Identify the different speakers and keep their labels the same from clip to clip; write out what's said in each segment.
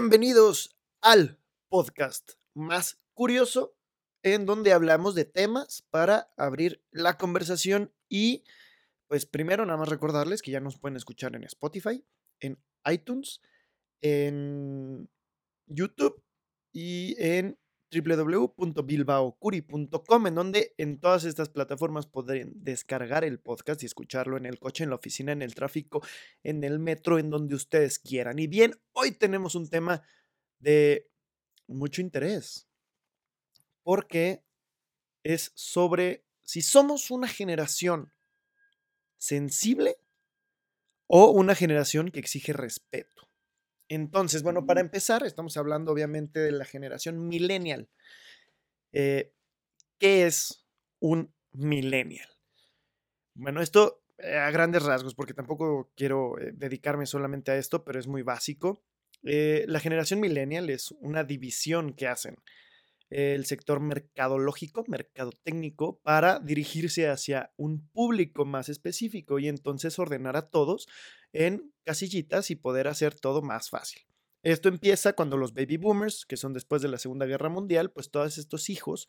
Speaker 1: Bienvenidos al podcast más curioso en donde hablamos de temas para abrir la conversación y pues primero nada más recordarles que ya nos pueden escuchar en Spotify, en iTunes, en YouTube y en www.bilbaocuri.com, en donde en todas estas plataformas podrán descargar el podcast y escucharlo en el coche, en la oficina, en el tráfico, en el metro, en donde ustedes quieran. Y bien, hoy tenemos un tema de mucho interés, porque es sobre si somos una generación sensible o una generación que exige respeto. Entonces, bueno, para empezar, estamos hablando obviamente de la generación millennial. Eh, ¿Qué es un millennial? Bueno, esto eh, a grandes rasgos, porque tampoco quiero eh, dedicarme solamente a esto, pero es muy básico. la generación millennial es una división que hacen el sector mercadológico, mercadotécnico, para dirigirse hacia un público más específico y entonces ordenar a todos en casillitas y poder hacer todo más fácil. Esto empieza cuando los baby boomers, que son después de la Segunda Guerra Mundial, pues todos estos hijos,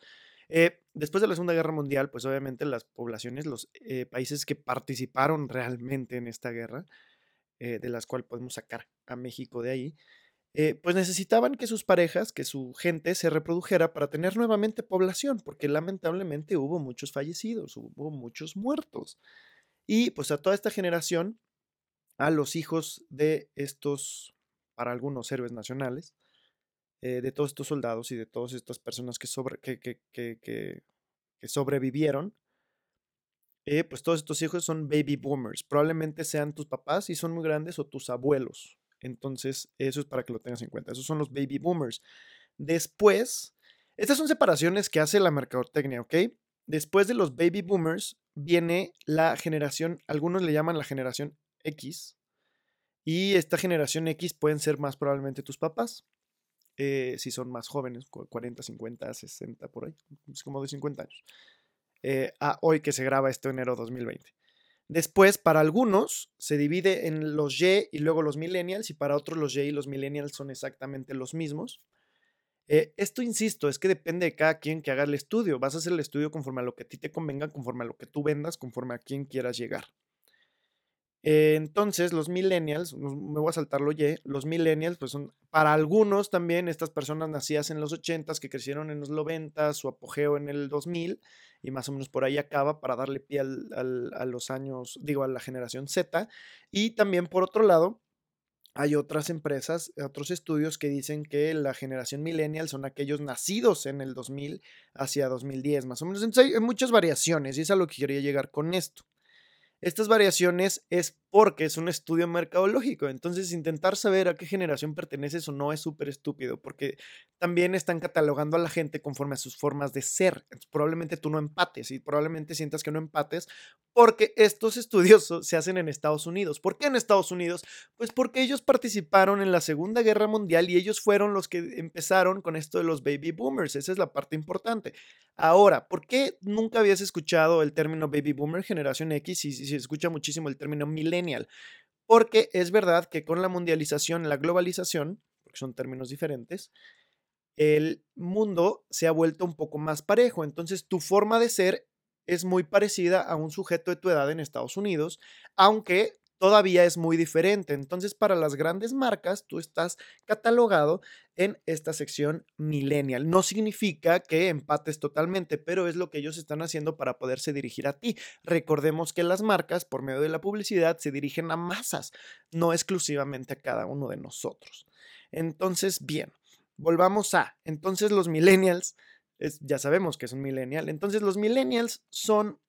Speaker 1: eh, después de la Segunda Guerra Mundial, pues obviamente las poblaciones, los eh, países que participaron realmente en esta guerra, eh, de las cuales podemos sacar a México de ahí, eh, pues necesitaban que sus parejas, que su gente se reprodujera para tener nuevamente población, porque lamentablemente hubo muchos fallecidos, hubo muchos muertos. Y pues a toda esta generación, a los hijos de estos, para algunos héroes nacionales, eh, de todos estos soldados y de todas estas personas que, sobre, que, que, que, sobrevivieron, eh, pues todos estos hijos son baby boomers. Probablemente sean tus papás y son muy grandes o tus abuelos. Entonces, eso es para que lo tengas en cuenta. Esos son los baby boomers. Después, estas son separaciones que hace la mercadotecnia, ¿ok? Después de los baby boomers viene la generación, algunos le llaman la generación X, y esta generación X pueden ser más probablemente tus papás, eh, si son más jóvenes, 40, 50, 60, por ahí, es como de 50 años. Eh, a hoy que se graba esto enero 2020. Después, para algunos, se divide en los Y y luego los millennials, y para otros los Y y los millennials son exactamente los mismos. Eh, esto, insisto, es que depende de cada quien que haga el estudio. Vas a hacer el estudio conforme a lo que a ti te convenga, conforme a lo que tú vendas, conforme a quien quieras llegar. Eh, entonces, los millennials, me voy a saltar lo Y, los millennials, pues son para algunos también estas personas nacidas en los 80s que crecieron en los 90, su apogeo en el 2000 y más o menos por ahí acaba para darle pie a los años, digo, a la generación Z. Y también por otro lado, hay otras empresas, otros estudios que dicen que la generación millennial son aquellos nacidos en el 2000 hacia 2010, más o menos. Entonces hay muchas variaciones y es a lo que quería llegar con esto. Estas variaciones es porque es un estudio mercadológico. Entonces, intentar saber a qué generación perteneces o no es súper estúpido, porque también están catalogando a la gente conforme a sus formas de ser. probablemente tú no empates y probablemente sientas que no empates porque estos estudios se hacen en Estados Unidos. ¿Por qué en Estados Unidos? Pues porque ellos participaron en la Segunda Guerra Mundial y ellos fueron los que empezaron con esto de los baby boomers. Esa es la parte importante. Ahora, ¿por qué nunca habías escuchado el término baby boomer, generación X, y se escucha muchísimo el término millennial? Porque es verdad que con la mundialización, la globalización, porque son términos diferentes, el mundo se ha vuelto un poco más parejo. Entonces, tu forma de ser es muy parecida a un sujeto de tu edad en Estados Unidos, aunque todavía es muy diferente. Entonces, para las grandes marcas, tú estás catalogado en esta sección millennial. No significa que empates totalmente, pero es lo que ellos están haciendo para poderse dirigir a ti. Recordemos que las marcas, por medio de la publicidad, se dirigen a masas, no exclusivamente a cada uno de nosotros. Entonces, bien, volvamos a, entonces los millennials, ya sabemos que es un millennial, entonces los millennials son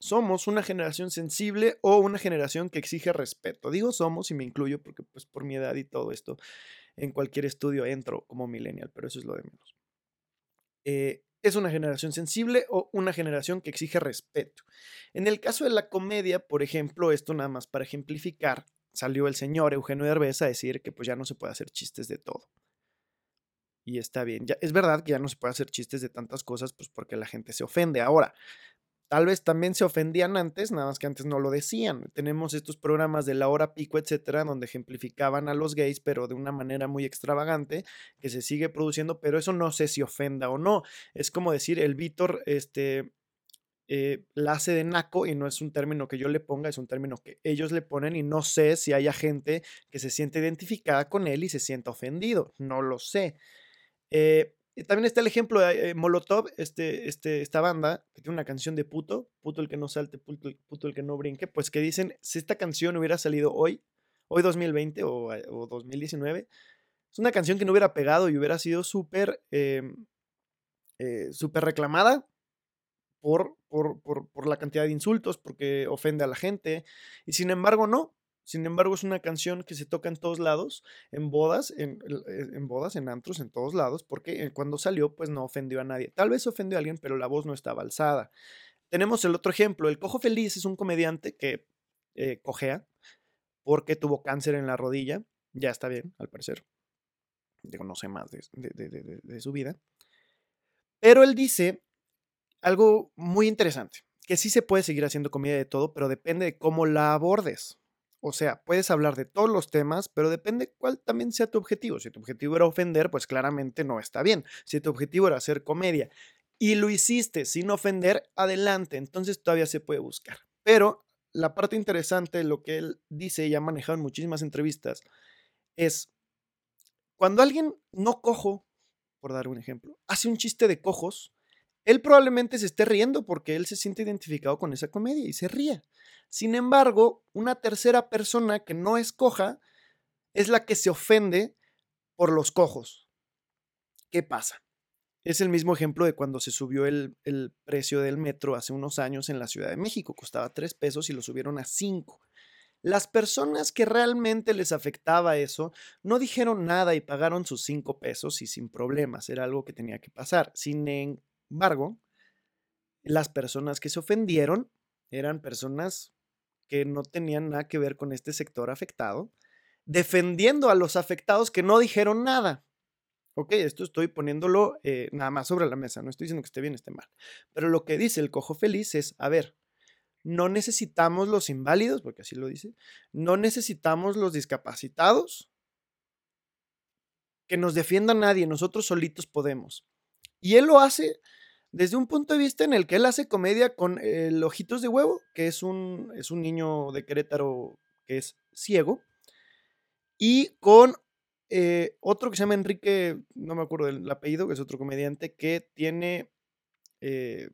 Speaker 1: somos una generación sensible o una generación que exige respeto. Digo somos y me incluyo porque pues por mi edad y todo esto, en cualquier estudio entro como millennial, pero eso es lo de menos. Eh, es una generación sensible o una generación que exige respeto. En el caso de la comedia, por ejemplo, esto nada más para ejemplificar, salió el señor Eugenio Derbez a decir que pues ya no se puede hacer chistes de todo. Y está bien, ya, es verdad que ya no se puede hacer chistes de tantas cosas pues porque la gente se ofende. Ahora, Tal vez también se ofendían antes, nada más que antes no lo decían. Tenemos estos programas de la hora pico, etcétera, donde ejemplificaban a los gays, pero de una manera muy extravagante, que se sigue produciendo, pero eso no sé si ofenda o no. Es como decir, el Víctor, este, eh, la hace de naco y no es un término que yo le ponga, es un término que ellos le ponen y no sé si haya gente que se siente identificada con él y se sienta ofendido, no lo sé. Eh, también está el ejemplo de eh, Molotov, este, este, esta banda, que tiene una canción de puto, puto el que no salte, puto, el que no brinque, pues que dicen, si esta canción hubiera salido hoy, hoy 2020 o, o 2019, es una canción que no hubiera pegado y hubiera sido súper, em, súper reclamada por, por, la cantidad de insultos, porque ofende a la gente. Y sin embargo, no. Sin embargo, es una canción que se toca en todos lados, en bodas, en, eh, bodas, en antros, en todos lados, porque eh, cuando salió, pues no ofendió a nadie. Tal vez ofendió a alguien, pero la voz no estaba alzada. Tenemos el otro ejemplo. El Cojo Feliz es un comediante que eh, cojea porque tuvo cáncer en la rodilla. Ya está bien, al parecer. Digo, no sé más de su vida. Pero él dice algo muy interesante, que sí se puede seguir haciendo comida de todo, pero depende de cómo la abordes. O sea, puedes hablar de todos los temas, pero depende cuál también sea tu objetivo. Si tu objetivo era ofender, pues claramente no está bien. Si tu objetivo era hacer comedia y lo hiciste sin ofender, adelante, entonces todavía se puede buscar. Pero la parte interesante de lo que él dice y ha manejado en muchísimas entrevistas es cuando alguien no cojo, por dar un ejemplo, hace un chiste de cojos, él probablemente se esté riendo porque él se siente identificado con esa comedia y se ríe. Sin embargo, una tercera persona que no es coja es la que se ofende por los cojos. ¿Qué pasa? Es el mismo ejemplo de cuando se subió el, precio del metro hace unos años en la Ciudad de México. Costaba tres pesos y lo subieron a cinco. Las personas que realmente les afectaba eso no dijeron nada y pagaron sus cinco pesos y sin problemas. Era algo que tenía que pasar. Sin embargo, las personas que se ofendieron eran personas que no tenían nada que ver con este sector afectado, defendiendo a los afectados que no dijeron nada. Ok, esto estoy poniéndolo eh, nada más sobre la mesa, no estoy diciendo que esté bien esté mal. Pero lo que dice el cojo feliz es, a ver, no necesitamos los inválidos, porque así lo dice, no necesitamos los discapacitados, que nos defienda nadie, nosotros solitos podemos. Y él lo hace desde un punto de vista en el que él hace comedia con el Ojitos de Huevo, que es un, es un niño de Querétaro que es ciego, y con eh, otro que se llama Enrique, no me acuerdo del apellido, que es otro comediante que tiene, eh,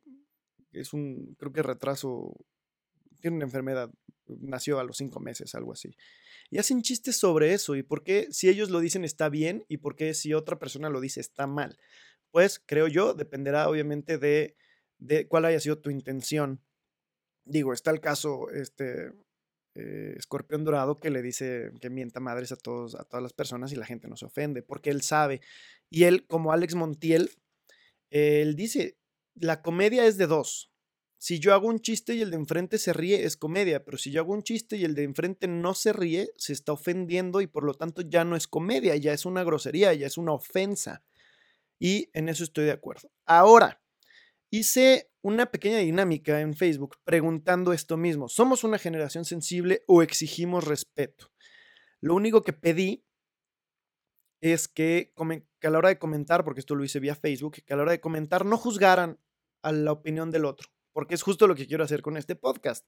Speaker 1: es un, creo que retraso, tiene una enfermedad, nació a los cinco meses, algo así. Y hacen chistes sobre eso, y por qué si ellos lo dicen está bien, y por qué si otra persona lo dice está mal pues creo yo, dependerá obviamente de, de cuál haya sido tu intención. Digo, está el caso, este, eh, Escorpión Dorado que le dice que mienta madres a, todos, a todas las personas y la gente no se ofende, porque él sabe. Y él, como Alex Montiel, él dice, la comedia es de dos. Si yo hago un chiste y el de enfrente se ríe, es comedia, pero si yo hago un chiste y el de enfrente no se ríe, se está ofendiendo y por lo tanto ya no es comedia, ya es una grosería, ya es una ofensa. Y en eso estoy de acuerdo. Ahora, hice una pequeña dinámica en Facebook preguntando esto mismo. ¿Somos una generación sensible o exigimos respeto? Lo único que pedí es que, a la hora de comentar, porque esto lo hice vía Facebook, que a la hora de comentar no juzgaran a la opinión del otro, porque es justo lo que quiero hacer con este podcast,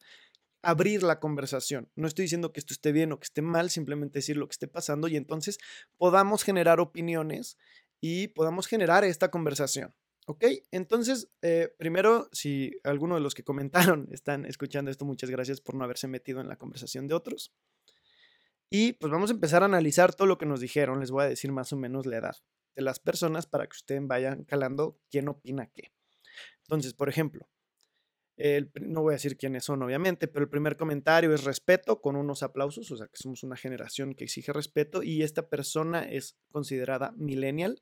Speaker 1: abrir la conversación. No estoy diciendo que esto esté bien o que esté mal, simplemente decir lo que esté pasando y entonces podamos generar opiniones y podamos generar esta conversación. ¿Ok? Entonces, eh, primero, si alguno de los que comentaron están escuchando esto, muchas gracias por no haberse metido en la conversación de otros. Y pues vamos a empezar a analizar todo lo que nos dijeron. Les voy a decir más o menos la edad de las personas para que ustedes vayan calando quién opina qué. Entonces, por ejemplo, no voy a decir quiénes son, obviamente, pero el primer comentario es respeto con unos aplausos, o sea que somos una generación que exige respeto y esta persona es considerada millennial.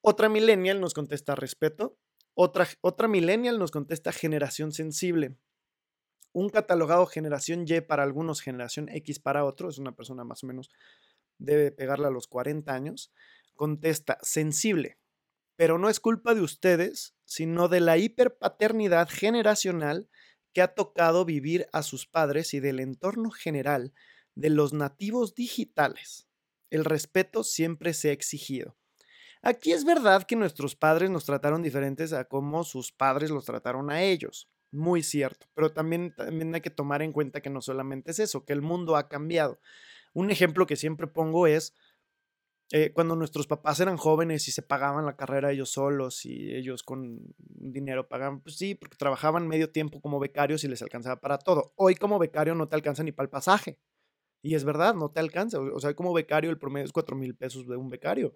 Speaker 1: Otra millennial nos contesta respeto, otra, otra millennial nos contesta generación sensible. Un catalogado generación Y para algunos, generación X para otros, es una persona más o menos, debe pegarle a los 40 años, contesta sensible. Pero no es culpa de ustedes, sino de la hiperpaternidad generacional que ha tocado vivir a sus padres y del entorno general de los nativos digitales. El respeto siempre se ha exigido. Aquí es verdad que nuestros padres nos trataron diferentes a como sus padres los trataron a ellos. Muy cierto, pero también, también hay que tomar en cuenta que no solamente es eso, que el mundo ha cambiado. Un ejemplo que siempre pongo es eh, cuando nuestros papás eran jóvenes y se pagaban la carrera ellos solos y ellos con dinero pagaban, pues sí, porque trabajaban medio tiempo como becarios y les alcanzaba para todo. Hoy como becario no te alcanza ni para el pasaje. Y es verdad, no te alcanza. O sea, como becario el promedio es 4 mil pesos de un becario.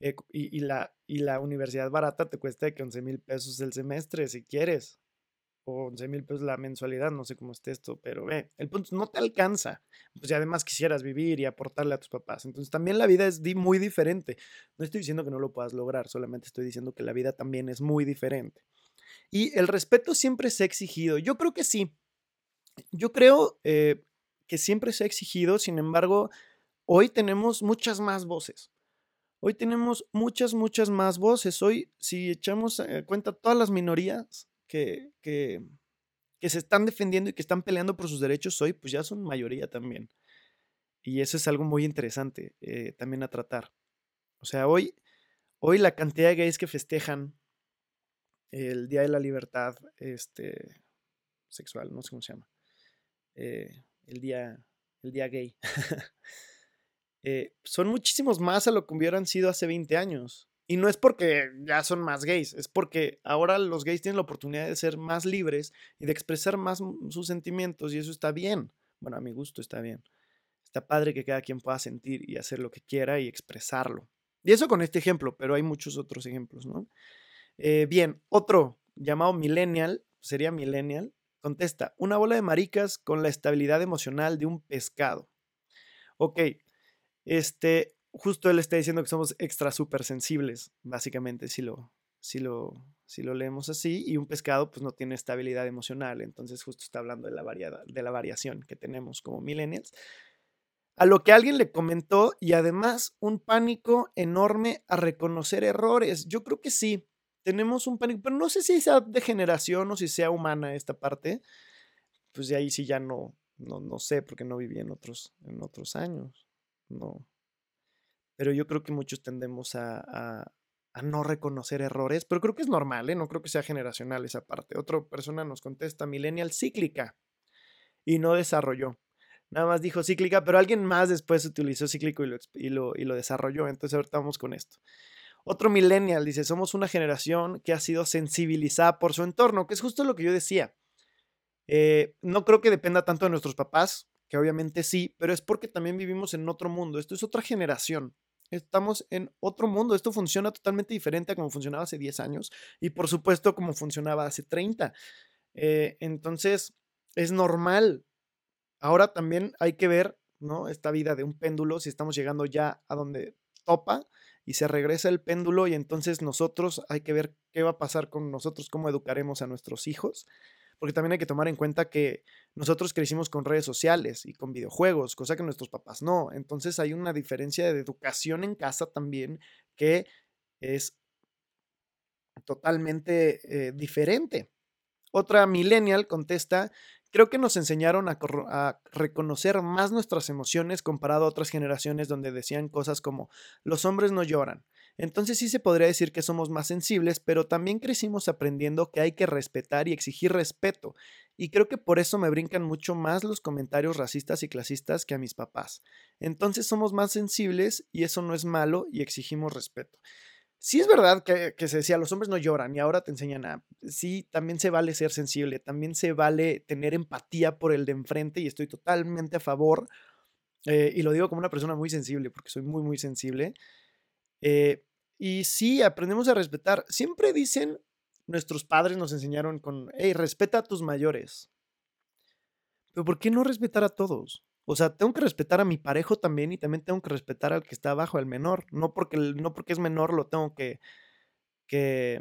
Speaker 1: Eh, y, la, universidad barata te cuesta de 11 mil pesos el semestre, si quieres. O 11 mil pesos la mensualidad, no sé cómo esté esto, pero ve, el punto no te alcanza. Pues y además quisieras vivir y aportarle a tus papás. Entonces también la vida es muy diferente. No estoy diciendo que no lo puedas lograr, solamente estoy diciendo que la vida también es muy diferente. Y el respeto siempre se ha exigido. Yo creo que sí. Yo creo eh, que siempre se ha exigido, sin embargo, hoy tenemos muchas más voces. Hoy tenemos muchas, muchas más voces. Hoy, si echamos en cuenta todas las minorías que, que, se están defendiendo y que están peleando por sus derechos hoy, pues ya son mayoría también. Y eso es algo muy interesante eh, también a tratar. O sea, hoy, hoy la cantidad de gays que festejan el Día de la Libertad este, sexual, no sé cómo se llama, eh, el, día, el día gay. Eh, son muchísimos más a lo que hubieran sido hace 20 años. Y no es porque ya son más gays, es porque ahora los gays tienen la oportunidad de ser más libres y de expresar más sus sentimientos y eso está bien. Bueno, a mi gusto está bien. Está padre que cada quien pueda sentir y hacer lo que quiera y expresarlo. Y eso con este ejemplo, pero hay muchos otros ejemplos, ¿no? Eh, bien, otro llamado millennial, sería millennial, contesta, una bola de maricas con la estabilidad emocional de un pescado. Ok, este, justo él está diciendo que somos extra súper sensibles, básicamente, si lo, si, lo, si lo leemos así, y un pescado pues no tiene estabilidad emocional, entonces justo está hablando de la, variedad, de la variación que tenemos como millennials. A lo que alguien le comentó y además un pánico enorme a reconocer errores. Yo creo que sí, tenemos un pánico, pero no sé si sea de generación o si sea humana esta parte. Pues de ahí sí ya no, no, no sé, porque no viví en otros, en otros años no. Pero yo creo que muchos tendemos a, no reconocer errores, pero creo que es normal, ¿eh? no creo que sea generacional esa parte. Otra persona nos contesta, millennial cíclica, y no desarrolló. Nada más dijo cíclica, pero alguien más después utilizó cíclico y lo, y lo, y lo desarrolló. Entonces ahorita vamos con esto. Otro millennial dice, somos una generación que ha sido sensibilizada por su entorno, que es justo lo que yo decía. Eh, no creo que dependa tanto de nuestros papás, que obviamente sí, pero es porque también vivimos en otro mundo. Esto es otra generación. Estamos en otro mundo. Esto funciona totalmente diferente a como funcionaba hace 10 años y por supuesto como funcionaba hace 30. Eh, entonces, es normal. Ahora también hay que ver, ¿no? Esta vida de un péndulo, si estamos llegando ya a donde topa y se regresa el péndulo y entonces nosotros hay que ver qué va a pasar con nosotros, cómo educaremos a nuestros hijos porque también hay que tomar en cuenta que nosotros crecimos con redes sociales y con videojuegos, cosa que nuestros papás no. Entonces hay una diferencia de educación en casa también que es totalmente eh, diferente. Otra millennial contesta, creo que nos enseñaron a, a, reconocer más nuestras emociones comparado a otras generaciones donde decían cosas como los hombres no lloran, entonces sí se podría decir que somos más sensibles, pero también crecimos aprendiendo que hay que respetar y exigir respeto. Y creo que por eso me brincan mucho más los comentarios racistas y clasistas que a mis papás. Entonces somos más sensibles y eso no es malo y exigimos respeto. Sí es verdad que, se decía, los hombres no lloran y ahora te enseñan a... Sí, también se vale ser sensible, también se vale tener empatía por el de enfrente y estoy totalmente a favor. Eh, y lo digo como una persona muy sensible, porque soy muy, muy sensible. Eh, y sí, aprendemos a respetar. Siempre dicen, nuestros padres nos enseñaron con, hey, respeta a tus mayores. Pero ¿por qué no respetar a todos? O sea, tengo que respetar a mi parejo también y también tengo que respetar al que está abajo, al menor. No porque, no porque es menor lo tengo que, que,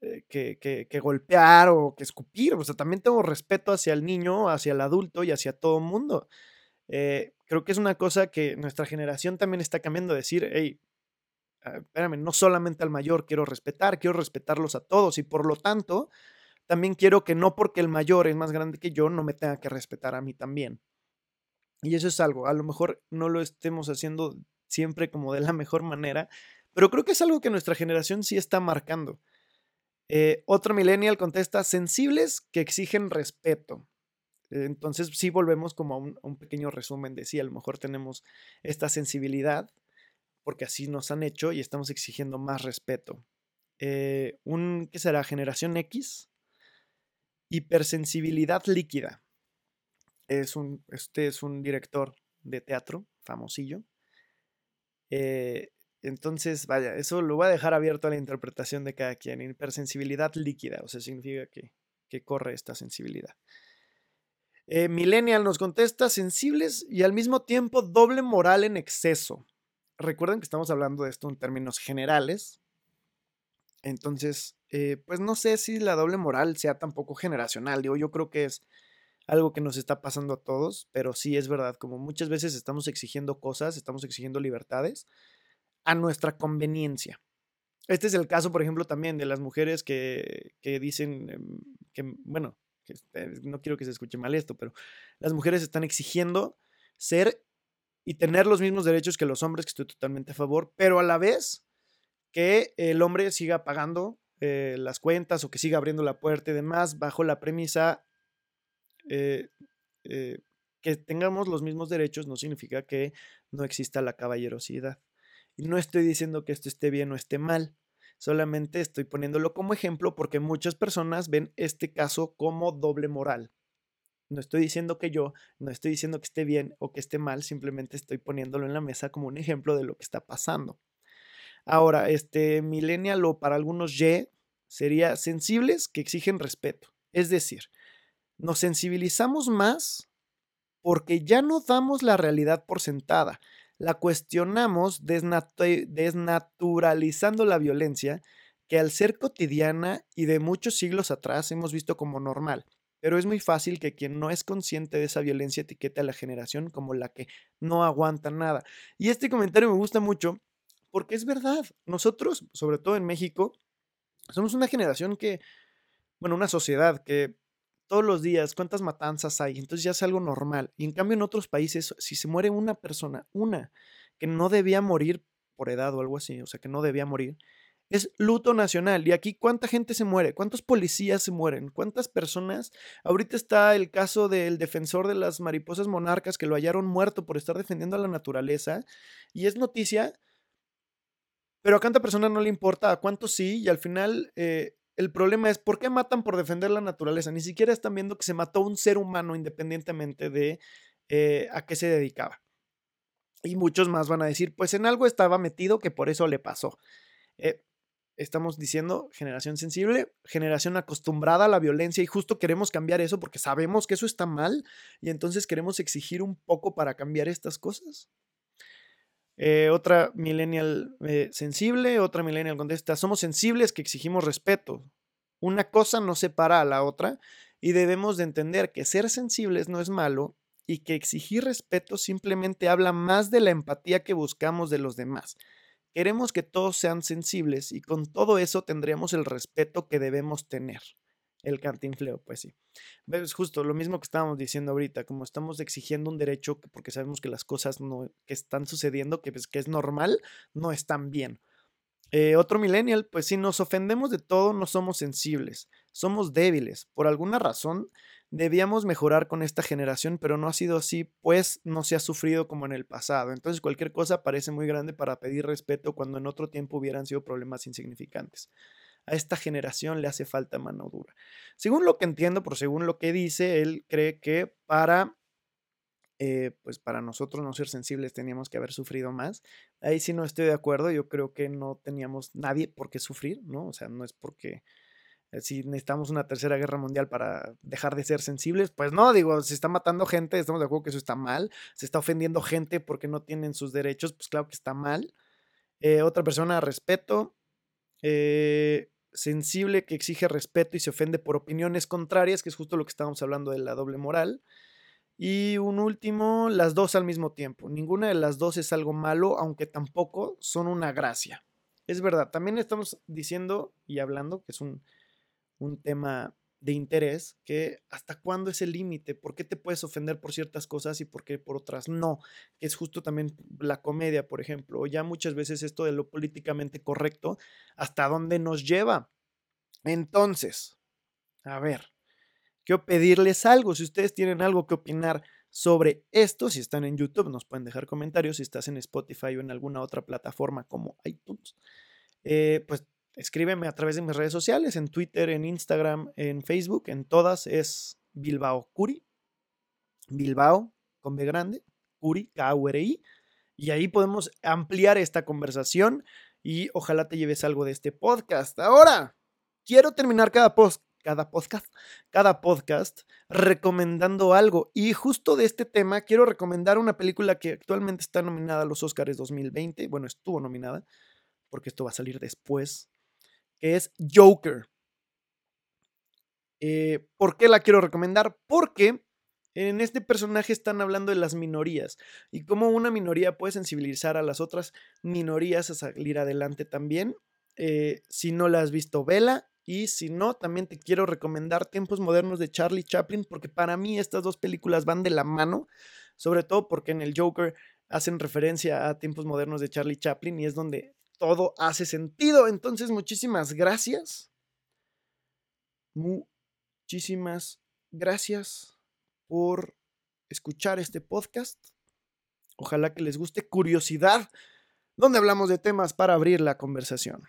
Speaker 1: eh, que, que, golpear o que escupir. O sea, también tengo respeto hacia el niño, hacia el adulto y hacia todo el mundo. Eh, creo que es una cosa que nuestra generación también está cambiando. Decir, hey, espérame, no solamente al mayor quiero respetar, quiero respetarlos a todos y por lo tanto, también quiero que no porque el mayor es más grande que yo, no me tenga que respetar a mí también. Y eso es algo, a lo mejor no lo estemos haciendo siempre como de la mejor manera, pero creo que es algo que nuestra generación sí está marcando. Eh, otro millennial contesta, sensibles que exigen respeto. Entonces sí volvemos como a un, pequeño resumen de sí, a lo mejor tenemos esta sensibilidad porque así nos han hecho y estamos exigiendo más respeto. Eh, un, ¿qué será? Generación X. Hipersensibilidad líquida. Es un, este es un director de teatro, famosillo. Eh, entonces, vaya, eso lo voy a dejar abierto a la interpretación de cada quien. Hipersensibilidad líquida, o sea, significa que, que corre esta sensibilidad. Eh, Millennial nos contesta sensibles y al mismo tiempo doble moral en exceso. Recuerden que estamos hablando de esto en términos generales. Entonces, eh, pues no sé si la doble moral sea tampoco generacional. Digo, yo creo que es algo que nos está pasando a todos, pero sí es verdad, como muchas veces estamos exigiendo cosas, estamos exigiendo libertades a nuestra conveniencia. Este es el caso, por ejemplo, también de las mujeres que, que dicen em, que, bueno, eh, no quiero que se escuche mal esto, pero las mujeres están exigiendo ser y tener los mismos derechos que los hombres, que estoy totalmente a favor, pero a la vez que el hombre siga pagando eh, las cuentas o que siga abriendo la puerta y demás bajo la premisa eh, que tengamos los mismos derechos no significa que no exista la caballerosidad. Y no estoy diciendo que esto esté bien o esté mal, solamente estoy poniéndolo como ejemplo porque muchas personas ven este caso como doble moral. No estoy diciendo que yo, no estoy diciendo que esté bien o que esté mal, simplemente estoy poniéndolo en la mesa como un ejemplo de lo que está pasando. Ahora, este millennial o para algunos Y sería sensibles que exigen respeto. Es decir, nos sensibilizamos más porque ya no damos la realidad por sentada la cuestionamos desnaturalizando la violencia que al ser cotidiana y de muchos siglos atrás hemos visto como normal. Pero es muy fácil que quien no es consciente de esa violencia etiquete a la generación como la que no aguanta nada. Y este comentario me gusta mucho porque es verdad. Nosotros, sobre todo en México, somos una generación que, bueno, una sociedad que todos los días, cuántas matanzas hay, entonces ya es algo normal. Y en cambio en otros países, si se muere una persona, una, que no debía morir por edad o algo así, o sea, que no debía morir, es luto nacional. Y aquí, ¿cuánta gente se muere? ¿Cuántos policías se mueren? ¿Cuántas personas? Ahorita está el caso del defensor de las mariposas monarcas que lo hallaron muerto por estar defendiendo a la naturaleza. Y es noticia, pero a cuánta persona no le importa, a cuántos sí, y al final eh, el problema es por qué matan por defender la naturaleza. Ni siquiera están viendo que se mató un ser humano independientemente de eh, a qué se dedicaba. Y muchos más van a decir, pues en algo estaba metido que por eso le pasó. Eh, estamos diciendo generación sensible, generación acostumbrada a la violencia y justo queremos cambiar eso porque sabemos que eso está mal y entonces queremos exigir un poco para cambiar estas cosas. Eh, otra millennial eh, sensible, otra millennial contesta, somos sensibles que exigimos respeto. Una cosa no separa a la otra y debemos de entender que ser sensibles no es malo y que exigir respeto simplemente habla más de la empatía que buscamos de los demás. Queremos que todos sean sensibles y con todo eso tendríamos el respeto que debemos tener. El cantinfleo, pues sí. Es justo lo mismo que estábamos diciendo ahorita, como estamos exigiendo un derecho porque sabemos que las cosas no, que están sucediendo, que, pues, que es normal, no están bien. Eh, otro millennial, pues si nos ofendemos de todo, no somos sensibles, somos débiles. Por alguna razón, debíamos mejorar con esta generación, pero no ha sido así, pues no se ha sufrido como en el pasado. Entonces cualquier cosa parece muy grande para pedir respeto cuando en otro tiempo hubieran sido problemas insignificantes a esta generación le hace falta mano dura. Según lo que entiendo, por según lo que dice, él cree que para, eh, pues para nosotros no ser sensibles teníamos que haber sufrido más. Ahí sí no estoy de acuerdo, yo creo que no teníamos nadie por qué sufrir, ¿no? O sea, no es porque si necesitamos una tercera guerra mundial para dejar de ser sensibles, pues no, digo, se está matando gente, estamos de acuerdo que eso está mal, se está ofendiendo gente porque no tienen sus derechos, pues claro que está mal. Eh, otra persona, respeto. Eh, sensible que exige respeto y se ofende por opiniones contrarias, que es justo lo que estábamos hablando de la doble moral. Y un último, las dos al mismo tiempo. Ninguna de las dos es algo malo, aunque tampoco son una gracia. es verdad. También estamos diciendo y hablando que es un, un tema de interés, que hasta cuándo es el límite, por qué te puedes ofender por ciertas cosas y por qué por otras no, es justo también la comedia, por ejemplo, o ya muchas veces esto de lo políticamente correcto, hasta dónde nos lleva. Entonces, a ver, quiero pedirles algo, si ustedes tienen algo que opinar sobre esto, si están en YouTube, nos pueden dejar comentarios, si estás en Spotify o en alguna otra plataforma como iTunes, eh, pues escríbeme a través de mis redes sociales, en Twitter, en Instagram, en Facebook, en todas es Bilbao Curi. Bilbao con B grande, Curi, K-U-R-I. Y ahí podemos ampliar esta conversación y ojalá te lleves algo de este podcast. Ahora, quiero terminar cada post, cada podcast, cada podcast recomendando algo. Y justo de este tema quiero recomendar una película que actualmente está nominada a los Oscars 2020. Bueno, estuvo nominada porque esto va a salir después que es Joker. Eh, ¿Por qué la quiero recomendar? Porque en este personaje están hablando de las minorías y cómo una minoría puede sensibilizar a las otras minorías a salir adelante también. Eh, si no la has visto, vela. Y si no, también te quiero recomendar Tiempos Modernos de Charlie Chaplin, porque para mí estas dos películas van de la mano, sobre todo porque en el Joker hacen referencia a Tiempos Modernos de Charlie Chaplin y es donde todo hace sentido. Entonces, muchísimas gracias. Muchísimas gracias por escuchar este podcast. Ojalá que les guste curiosidad, donde hablamos de temas para abrir la conversación.